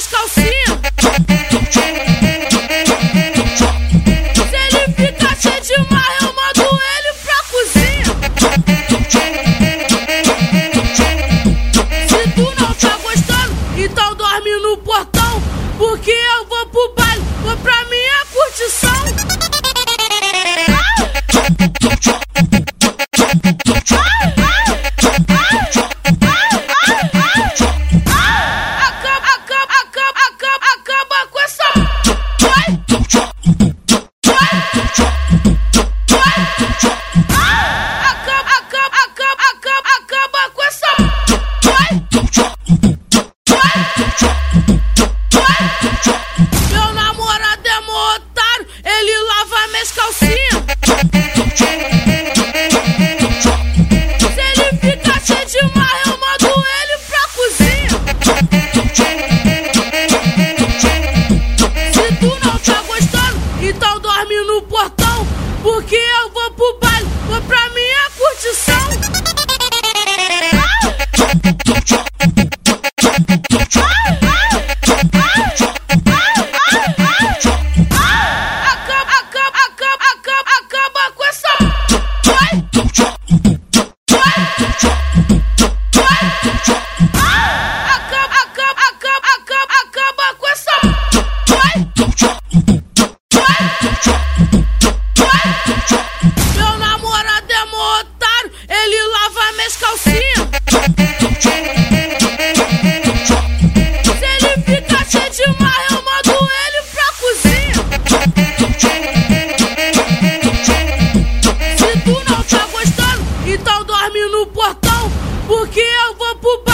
as calcinhas. Se ele fica cheio de marra, eu mando ele pra cozinha. Se tu não tá gostando, então dorme no portão, porque eu É Se ele ficar cheio de marra, eu mando ele pra cozinha. Acaba com essa. corpo